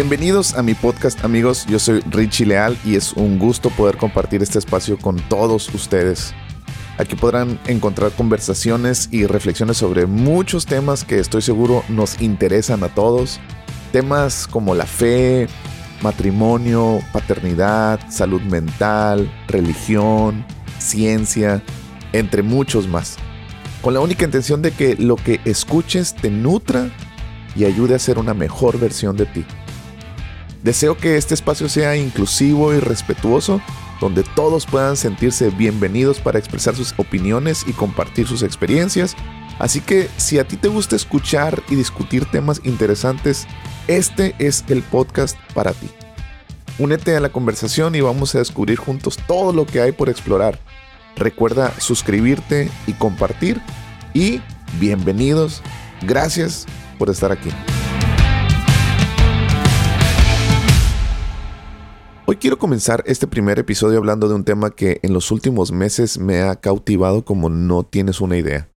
Bienvenidos a mi podcast amigos, yo soy Richie Leal y es un gusto poder compartir este espacio con todos ustedes. Aquí podrán encontrar conversaciones y reflexiones sobre muchos temas que estoy seguro nos interesan a todos. Temas como la fe, matrimonio, paternidad, salud mental, religión, ciencia, entre muchos más. Con la única intención de que lo que escuches te nutra y ayude a ser una mejor versión de ti. Deseo que este espacio sea inclusivo y respetuoso, donde todos puedan sentirse bienvenidos para expresar sus opiniones y compartir sus experiencias. Así que si a ti te gusta escuchar y discutir temas interesantes, este es el podcast para ti. Únete a la conversación y vamos a descubrir juntos todo lo que hay por explorar. Recuerda suscribirte y compartir. Y bienvenidos. Gracias por estar aquí. Quiero comenzar este primer episodio hablando de un tema que en los últimos meses me ha cautivado como no tienes una idea.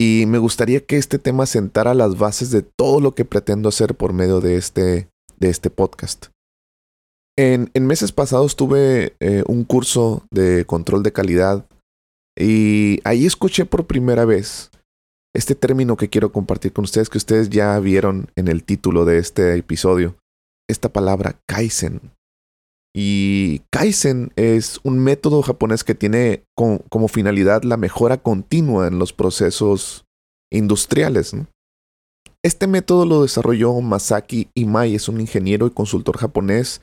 Y me gustaría que este tema sentara las bases de todo lo que pretendo hacer por medio de este, de este podcast. En, meses pasados tuve eh, un curso de control de calidad y ahí escuché por primera vez este término que quiero compartir con ustedes, que ustedes ya vieron en el título de este episodio, esta palabra Kaizen. Y Kaizen es un método japonés que tiene como finalidad la mejora continua en los procesos industriales. Este método lo desarrolló Masaki Imai, es un ingeniero y consultor japonés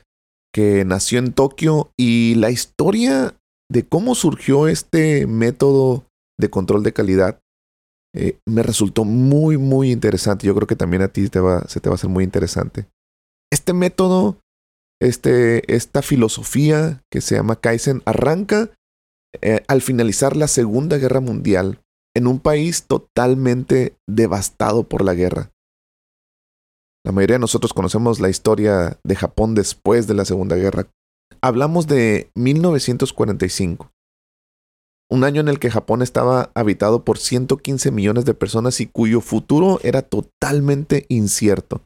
que nació en Tokio y la historia de cómo surgió este método de control de calidad eh, me resultó muy, muy interesante. Yo creo que también a ti se te va a hacer muy interesante. Este método este, esta filosofía que se llama Kaizen arranca eh, al finalizar la Segunda Guerra Mundial en un país totalmente devastado por la guerra. La mayoría de nosotros conocemos la historia de Japón después de la Segunda Guerra. Hablamos de 1945, un año en el que Japón estaba habitado por 115 millones de personas y cuyo futuro era totalmente incierto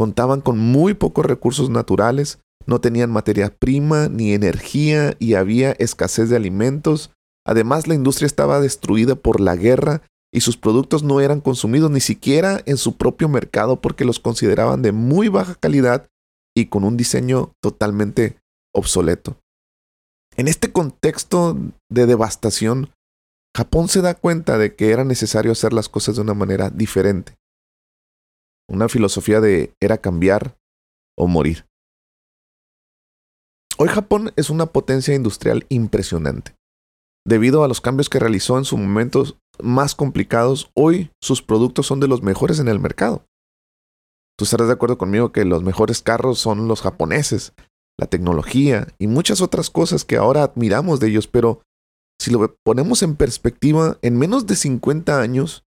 contaban con muy pocos recursos naturales, no tenían materia prima ni energía y había escasez de alimentos. Además, la industria estaba destruida por la guerra y sus productos no eran consumidos ni siquiera en su propio mercado porque los consideraban de muy baja calidad y con un diseño totalmente obsoleto. En este contexto de devastación, Japón se da cuenta de que era necesario hacer las cosas de una manera diferente una filosofía de era cambiar o morir. Hoy Japón es una potencia industrial impresionante. Debido a los cambios que realizó en sus momentos más complicados, hoy sus productos son de los mejores en el mercado. Tú estarás de acuerdo conmigo que los mejores carros son los japoneses, la tecnología y muchas otras cosas que ahora admiramos de ellos, pero si lo ponemos en perspectiva, en menos de 50 años,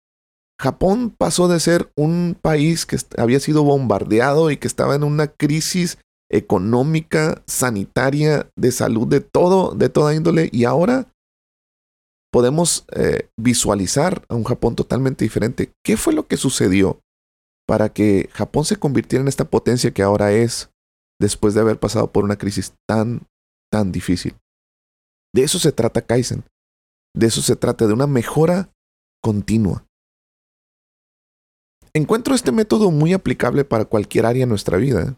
Japón pasó de ser un país que había sido bombardeado y que estaba en una crisis económica, sanitaria, de salud, de todo, de toda índole, y ahora podemos eh, visualizar a un Japón totalmente diferente. ¿Qué fue lo que sucedió para que Japón se convirtiera en esta potencia que ahora es después de haber pasado por una crisis tan, tan difícil? De eso se trata Kaizen. De eso se trata, de una mejora continua. Encuentro este método muy aplicable para cualquier área de nuestra vida,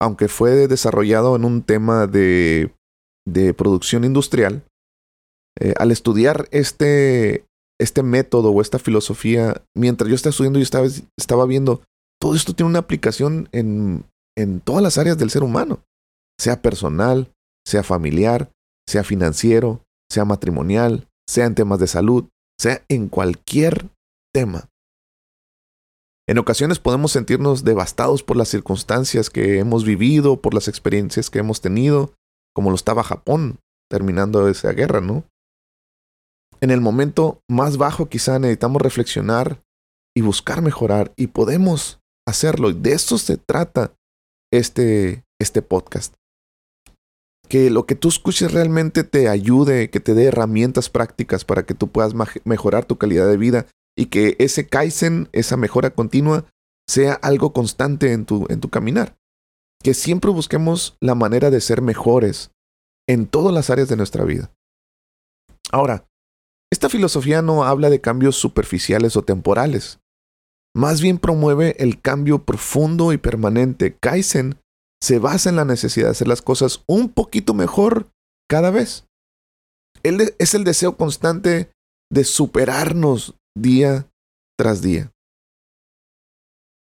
aunque fue desarrollado en un tema de, de producción industrial. Eh, al estudiar este, este método o esta filosofía, mientras yo estaba estudiando, yo estaba, estaba viendo, todo esto tiene una aplicación en, en todas las áreas del ser humano, sea personal, sea familiar, sea financiero, sea matrimonial, sea en temas de salud, sea en cualquier tema. En ocasiones podemos sentirnos devastados por las circunstancias que hemos vivido, por las experiencias que hemos tenido, como lo estaba Japón terminando esa guerra, ¿no? En el momento más bajo quizá necesitamos reflexionar y buscar mejorar y podemos hacerlo. Y de eso se trata este, este podcast. Que lo que tú escuches realmente te ayude, que te dé herramientas prácticas para que tú puedas mejorar tu calidad de vida y que ese Kaizen, esa mejora continua, sea algo constante en tu, en tu caminar. que siempre busquemos la manera de ser mejores en todas las áreas de nuestra vida. Ahora, esta filosofía no habla de cambios superficiales o temporales. Más bien promueve el cambio profundo y permanente. Kaizen se basa en la necesidad de hacer las cosas un poquito mejor cada vez. Es el deseo constante de superarnos día tras día.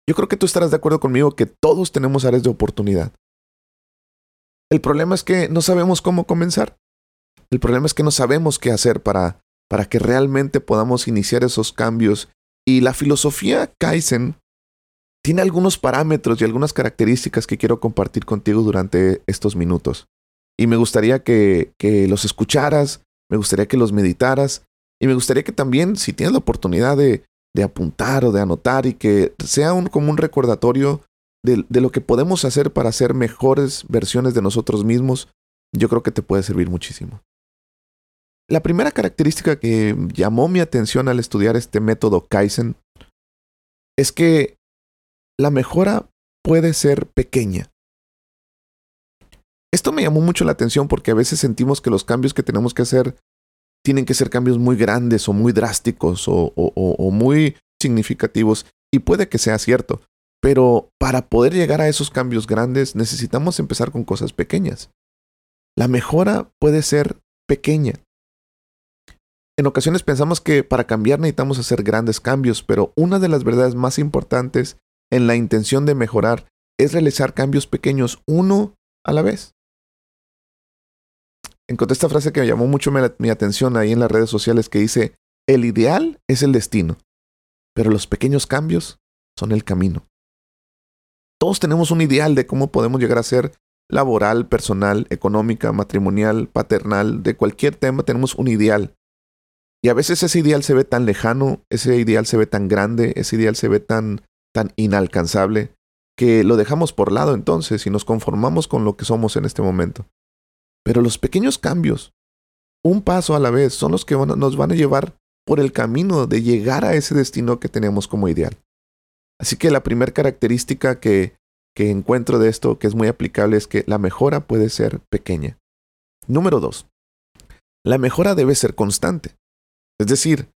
Yo creo que tú estarás de acuerdo conmigo que todos tenemos áreas de oportunidad. El problema es que no sabemos cómo comenzar. El problema es que no sabemos qué hacer para, para que realmente podamos iniciar esos cambios. Y la filosofía Kaizen tiene algunos parámetros y algunas características que quiero compartir contigo durante estos minutos. Y me gustaría que, que los escucharas, me gustaría que los meditaras y me gustaría que también, si tienes la oportunidad de, apuntar o de anotar y que sea un, como un recordatorio de, de, lo que podemos hacer para ser mejores versiones de nosotros mismos, yo creo que te puede servir muchísimo. La primera característica que llamó mi atención al estudiar este método Kaizen es que la mejora puede ser pequeña. Esto me llamó mucho la atención porque a veces sentimos que los cambios que tenemos que hacer tienen que ser cambios muy grandes o muy drásticos o, muy significativos. Y puede que sea cierto, pero para poder llegar a esos cambios grandes necesitamos empezar con cosas pequeñas. La mejora puede ser pequeña. En ocasiones pensamos que para cambiar necesitamos hacer grandes cambios, pero una de las verdades más importantes en la intención de mejorar es realizar cambios pequeños uno a la vez encontré esta frase que me llamó mucho mi, atención ahí en las redes sociales que dice, el ideal es el destino, pero los pequeños cambios son el camino. Todos tenemos un ideal de cómo podemos llegar a ser laboral, personal, económica, matrimonial, paternal, de cualquier tema tenemos un ideal. Y a veces ese ideal se ve tan lejano, ese ideal se ve tan grande, ese ideal se ve tan, tan inalcanzable, que lo dejamos por lado entonces y nos conformamos con lo que somos en este momento. Pero los pequeños cambios, un paso a la vez, son los que nos van a llevar por el camino de llegar a ese destino que tenemos como ideal. Así que la primera característica que, que encuentro de esto, que es muy aplicable, es que la mejora puede ser pequeña. Número dos, la mejora debe ser constante. Es decir,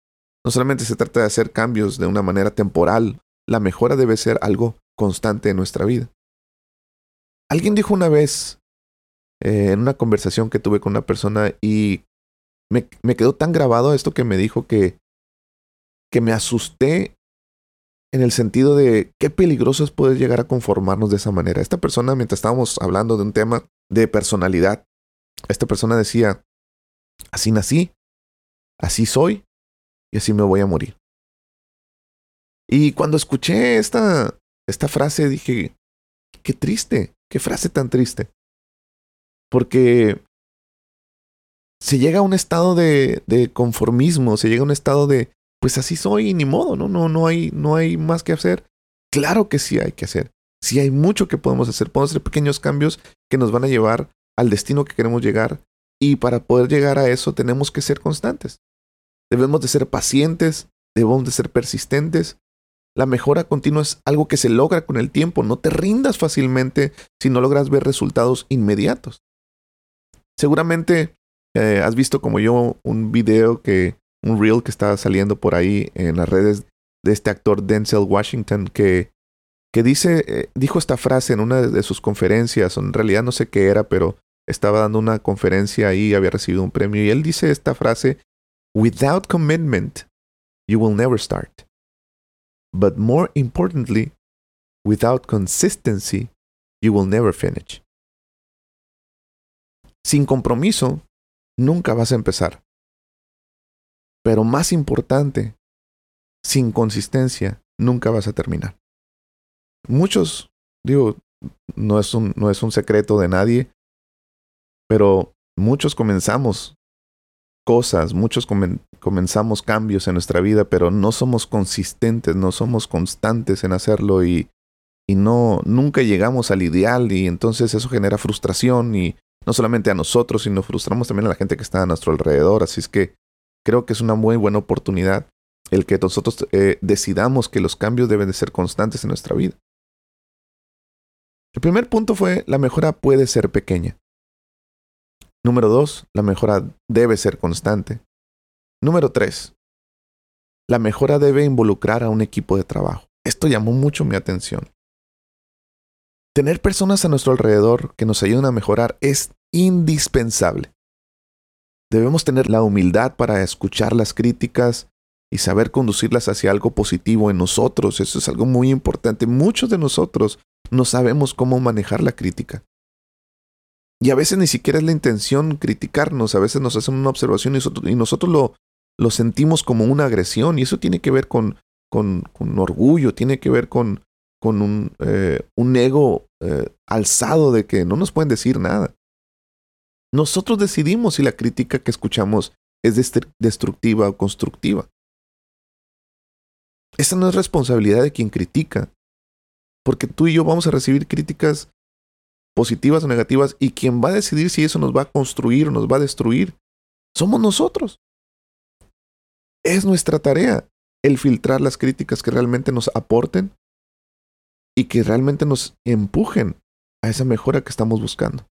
no solamente se trata de hacer cambios de una manera temporal, la mejora debe ser algo constante en nuestra vida. Alguien dijo una vez, eh, en una conversación que tuve con una persona y me, me, quedó tan grabado esto que me dijo que, que me asusté en el sentido de qué peligroso es poder llegar a conformarnos de esa manera. Esta persona, mientras estábamos hablando de un tema de personalidad, esta persona decía, así nací, así soy y así me voy a morir. Y cuando escuché esta, esta frase dije, qué triste, qué frase tan triste. Porque se llega a un estado de, conformismo, se llega a un estado de, pues así soy ni modo, ¿no? No, no, hay, no hay más que hacer. Claro que sí hay que hacer. Sí hay mucho que podemos hacer. Podemos hacer pequeños cambios que nos van a llevar al destino que queremos llegar. Y para poder llegar a eso tenemos que ser constantes. Debemos de ser pacientes, debemos de ser persistentes. La mejora continua es algo que se logra con el tiempo. No te rindas fácilmente si no logras ver resultados inmediatos. Seguramente eh, has visto como yo un video que, un reel que está saliendo por ahí en las redes de este actor Denzel Washington que, que dice, eh, dijo esta frase en una de sus conferencias, en realidad no sé qué era, pero estaba dando una conferencia ahí, y había recibido un premio y él dice esta frase, Without commitment, you will never start. But more importantly, without consistency, you will never finish. Sin compromiso, nunca vas a empezar. Pero más importante, sin consistencia, nunca vas a terminar. Muchos, digo, no es un, no es un secreto de nadie, pero muchos comenzamos cosas, muchos comenzamos cambios en nuestra vida, pero no somos consistentes, no somos constantes en hacerlo y, y no, nunca llegamos al ideal y entonces eso genera frustración y no solamente a nosotros, sino frustramos también a la gente que está a nuestro alrededor. Así es que creo que es una muy buena oportunidad el que nosotros eh, decidamos que los cambios deben de ser constantes en nuestra vida. El primer punto fue, la mejora puede ser pequeña. Número dos, la mejora debe ser constante. Número tres, la mejora debe involucrar a un equipo de trabajo. Esto llamó mucho mi atención. Tener personas a nuestro alrededor que nos ayuden a mejorar es indispensable. Debemos tener la humildad para escuchar las críticas y saber conducirlas hacia algo positivo en nosotros. Eso es algo muy importante. Muchos de nosotros no sabemos cómo manejar la crítica. Y a veces ni siquiera es la intención criticarnos, a veces nos hacen una observación y nosotros, lo, sentimos como una agresión y eso tiene que ver con orgullo, tiene que ver con, con un, eh, un ego eh, alzado de que no nos pueden decir nada. Nosotros decidimos si la crítica que escuchamos es destructiva o constructiva. Esa no es responsabilidad de quien critica, porque tú y yo vamos a recibir críticas positivas o negativas y quien va a decidir si eso nos va a construir o nos va a destruir somos nosotros. Es nuestra tarea el filtrar las críticas que realmente nos aporten y que realmente nos empujen a esa mejora que estamos buscando.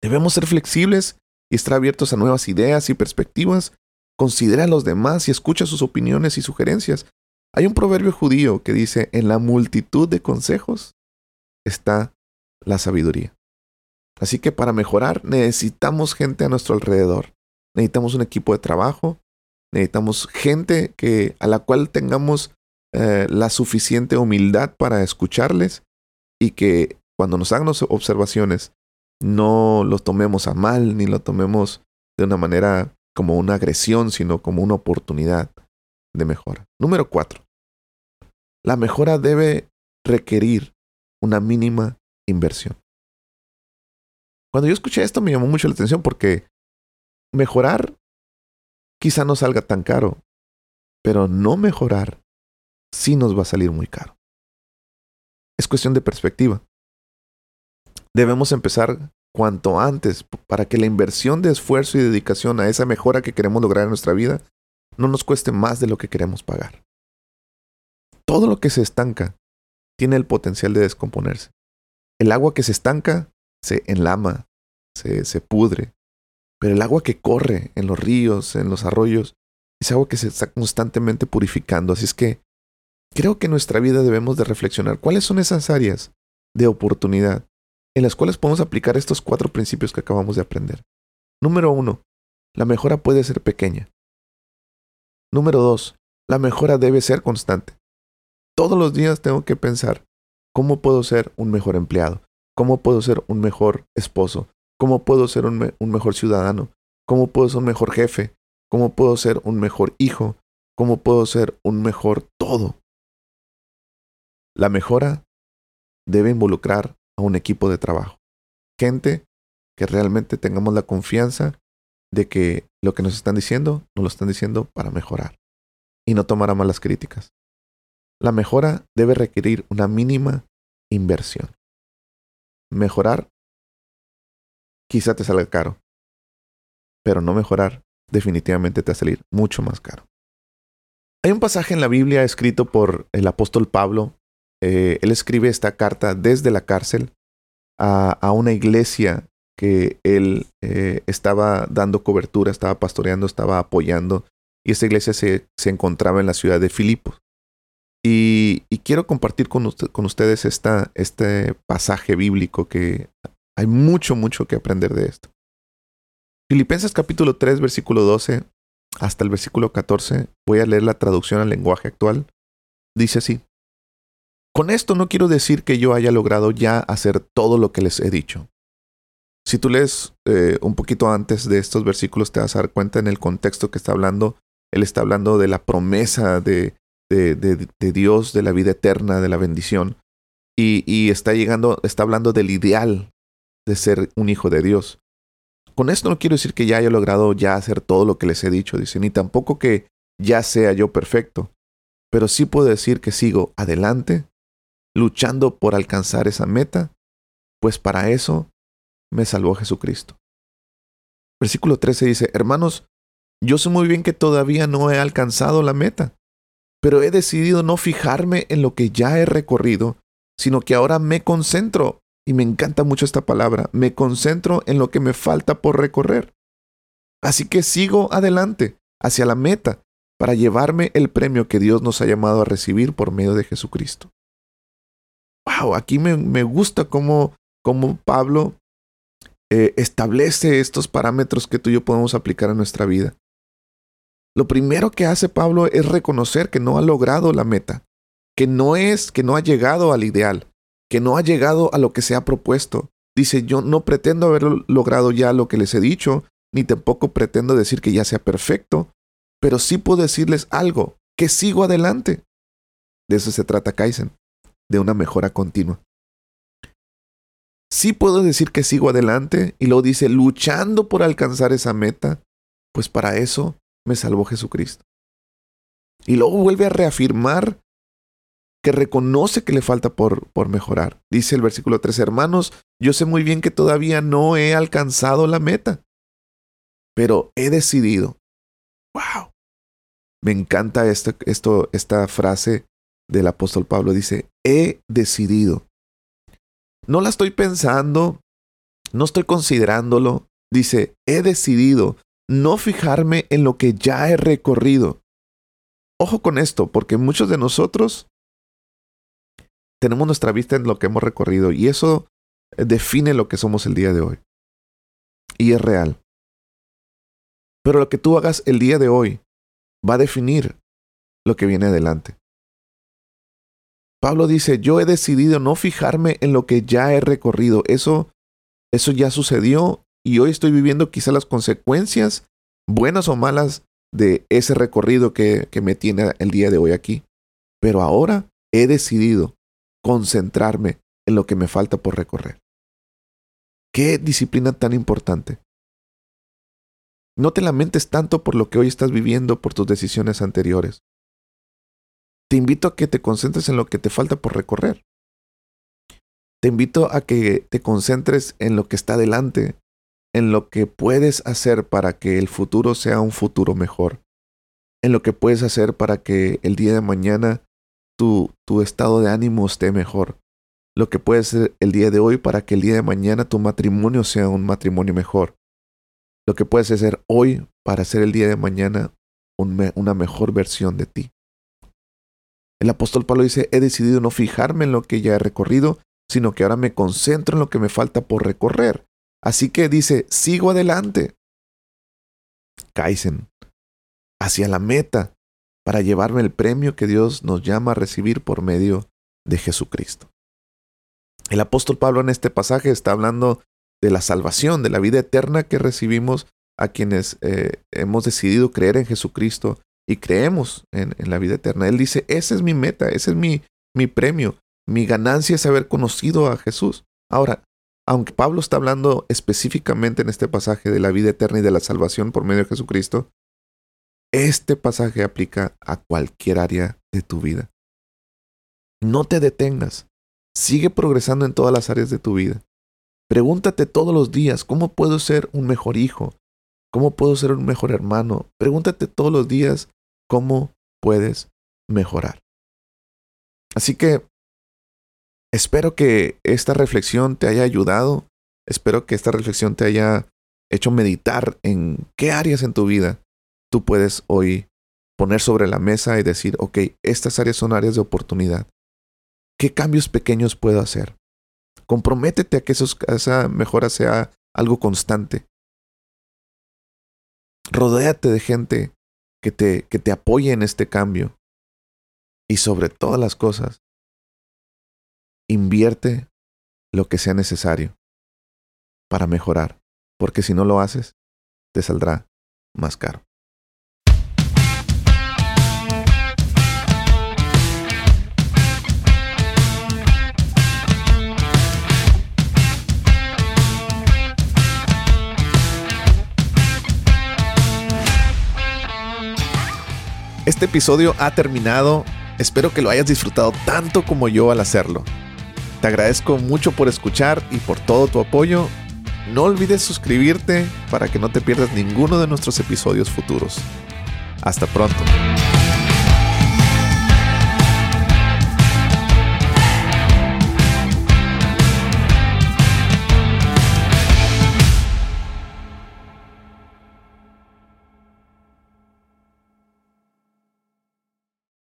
Debemos ser flexibles y estar abiertos a nuevas ideas y perspectivas. Considera a los demás y escucha sus opiniones y sugerencias. Hay un proverbio judío que dice, en la multitud de consejos está la sabiduría. Así que para mejorar necesitamos gente a nuestro alrededor. Necesitamos un equipo de trabajo. Necesitamos gente que, a la cual tengamos eh, la suficiente humildad para escucharles y que cuando nos hagan observaciones no lo tomemos a mal ni lo tomemos de una manera como una agresión, sino como una oportunidad de mejora. Número cuatro. La mejora debe requerir una mínima inversión. Cuando yo escuché esto me llamó mucho la atención porque mejorar quizá no salga tan caro, pero no mejorar sí nos va a salir muy caro. Es cuestión de perspectiva debemos empezar cuanto antes para que la inversión de esfuerzo y dedicación a esa mejora que queremos lograr en nuestra vida no nos cueste más de lo que queremos pagar. Todo lo que se estanca tiene el potencial de descomponerse. El agua que se estanca se enlama, se, se pudre, pero el agua que corre en los ríos, en los arroyos, es agua que se está constantemente purificando. Así es que creo que en nuestra vida debemos de reflexionar cuáles son esas áreas de oportunidad en las cuales podemos aplicar estos cuatro principios que acabamos de aprender. Número uno, la mejora puede ser pequeña. Número dos, la mejora debe ser constante. Todos los días tengo que pensar cómo puedo ser un mejor empleado, cómo puedo ser un mejor esposo, cómo puedo ser un, un mejor ciudadano, cómo puedo ser un mejor jefe, cómo puedo ser un mejor hijo, cómo puedo ser un mejor todo. La mejora debe involucrar a un equipo de trabajo. Gente que realmente tengamos la confianza de que lo que nos están diciendo, nos lo están diciendo para mejorar y no tomar a malas críticas. La mejora debe requerir una mínima inversión. Mejorar quizá te salga caro, pero no mejorar definitivamente te va a salir mucho más caro. Hay un pasaje en la Biblia escrito por el apóstol Pablo eh, él escribe esta carta desde la cárcel a, una iglesia que él eh, estaba dando cobertura, estaba pastoreando, estaba apoyando, y esta iglesia se, encontraba en la ciudad de Filipos. Y, quiero compartir con, ustedes esta, este pasaje bíblico que hay mucho, mucho que aprender de esto. Filipenses capítulo 3, versículo 12 hasta el versículo 14, voy a leer la traducción al lenguaje actual. Dice así, con esto no quiero decir que yo haya logrado ya hacer todo lo que les he dicho. Si tú lees eh, un poquito antes de estos versículos, te vas a dar cuenta en el contexto que está hablando. Él está hablando de la promesa de, de, Dios, de la vida eterna, de la bendición. Y, y, está llegando, está hablando del ideal de ser un hijo de Dios. Con esto no quiero decir que ya haya logrado ya hacer todo lo que les he dicho, dice, ni tampoco que ya sea yo perfecto, pero sí puedo decir que sigo adelante luchando por alcanzar esa meta, pues para eso me salvó Jesucristo. Versículo 13 dice, hermanos, yo sé muy bien que todavía no he alcanzado la meta, pero he decidido no fijarme en lo que ya he recorrido, sino que ahora me concentro, y me encanta mucho esta palabra, me concentro en lo que me falta por recorrer. Así que sigo adelante, hacia la meta, para llevarme el premio que Dios nos ha llamado a recibir por medio de Jesucristo. Wow, aquí me, me gusta cómo, cómo Pablo eh, establece estos parámetros que tú y yo podemos aplicar a nuestra vida. Lo primero que hace Pablo es reconocer que no ha logrado la meta, que no es, que no ha llegado al ideal, que no ha llegado a lo que se ha propuesto. Dice, yo no pretendo haber logrado ya lo que les he dicho, ni tampoco pretendo decir que ya sea perfecto, pero sí puedo decirles algo, que sigo adelante. De eso se trata Kaizen, de una mejora continua. Sí puedo decir que sigo adelante y luego dice, luchando por alcanzar esa meta, pues para eso me salvó Jesucristo. Y luego vuelve a reafirmar que reconoce que le falta por, por mejorar. Dice el versículo 3, hermanos, yo sé muy bien que todavía no he alcanzado la meta, pero he decidido. ¡Wow! Me encanta esto, esto, esta frase del apóstol Pablo. Dice, he decidido. No la estoy pensando, no estoy considerándolo. Dice, he decidido no fijarme en lo que ya he recorrido. Ojo con esto, porque muchos de nosotros tenemos nuestra vista en lo que hemos recorrido y eso define lo que somos el día de hoy. Y es real. Pero lo que tú hagas el día de hoy va a definir lo que viene adelante. Pablo dice, yo he decidido no fijarme en lo que ya he recorrido. Eso, eso ya sucedió y hoy estoy viviendo quizá las consecuencias, buenas o malas, de ese recorrido que, que me tiene el día de hoy aquí. Pero ahora he decidido concentrarme en lo que me falta por recorrer. Qué disciplina tan importante. No te lamentes tanto por lo que hoy estás viviendo, por tus decisiones anteriores. Te invito a que te concentres en lo que te falta por recorrer. Te invito a que te concentres en lo que está delante, en lo que puedes hacer para que el futuro sea un futuro mejor, en lo que puedes hacer para que el día de mañana tu, tu estado de ánimo esté mejor, lo que puedes hacer el día de hoy para que el día de mañana tu matrimonio sea un matrimonio mejor, lo que puedes hacer hoy para hacer el día de mañana una mejor versión de ti. El apóstol Pablo dice, he decidido no fijarme en lo que ya he recorrido, sino que ahora me concentro en lo que me falta por recorrer. Así que dice, sigo adelante. Kaizen, hacia la meta, para llevarme el premio que Dios nos llama a recibir por medio de Jesucristo. El apóstol Pablo en este pasaje está hablando de la salvación, de la vida eterna que recibimos a quienes eh, hemos decidido creer en Jesucristo y creemos en, la vida eterna. Él dice, esa es mi meta, ese es mi, mi premio, mi ganancia es haber conocido a Jesús. Ahora, aunque Pablo está hablando específicamente en este pasaje de la vida eterna y de la salvación por medio de Jesucristo, este pasaje aplica a cualquier área de tu vida. No te detengas, sigue progresando en todas las áreas de tu vida. Pregúntate todos los días, ¿cómo puedo ser un mejor hijo? ¿Cómo puedo ser un mejor hermano? Pregúntate todos los días, cómo puedes mejorar. Así que espero que esta reflexión te haya ayudado, espero que esta reflexión te haya hecho meditar en qué áreas en tu vida tú puedes hoy poner sobre la mesa y decir, ok, estas áreas son áreas de oportunidad. ¿Qué cambios pequeños puedo hacer? Comprométete a que esa mejora sea algo constante. Rodéate de gente que te, que te apoye en este cambio. Y sobre todas las cosas, invierte lo que sea necesario para mejorar, porque si no lo haces, te saldrá más caro. Este episodio ha terminado. Espero que lo hayas disfrutado tanto como yo al hacerlo. Te agradezco mucho por escuchar y por todo tu apoyo. No olvides suscribirte para que no te pierdas ninguno de nuestros episodios futuros. Hasta pronto.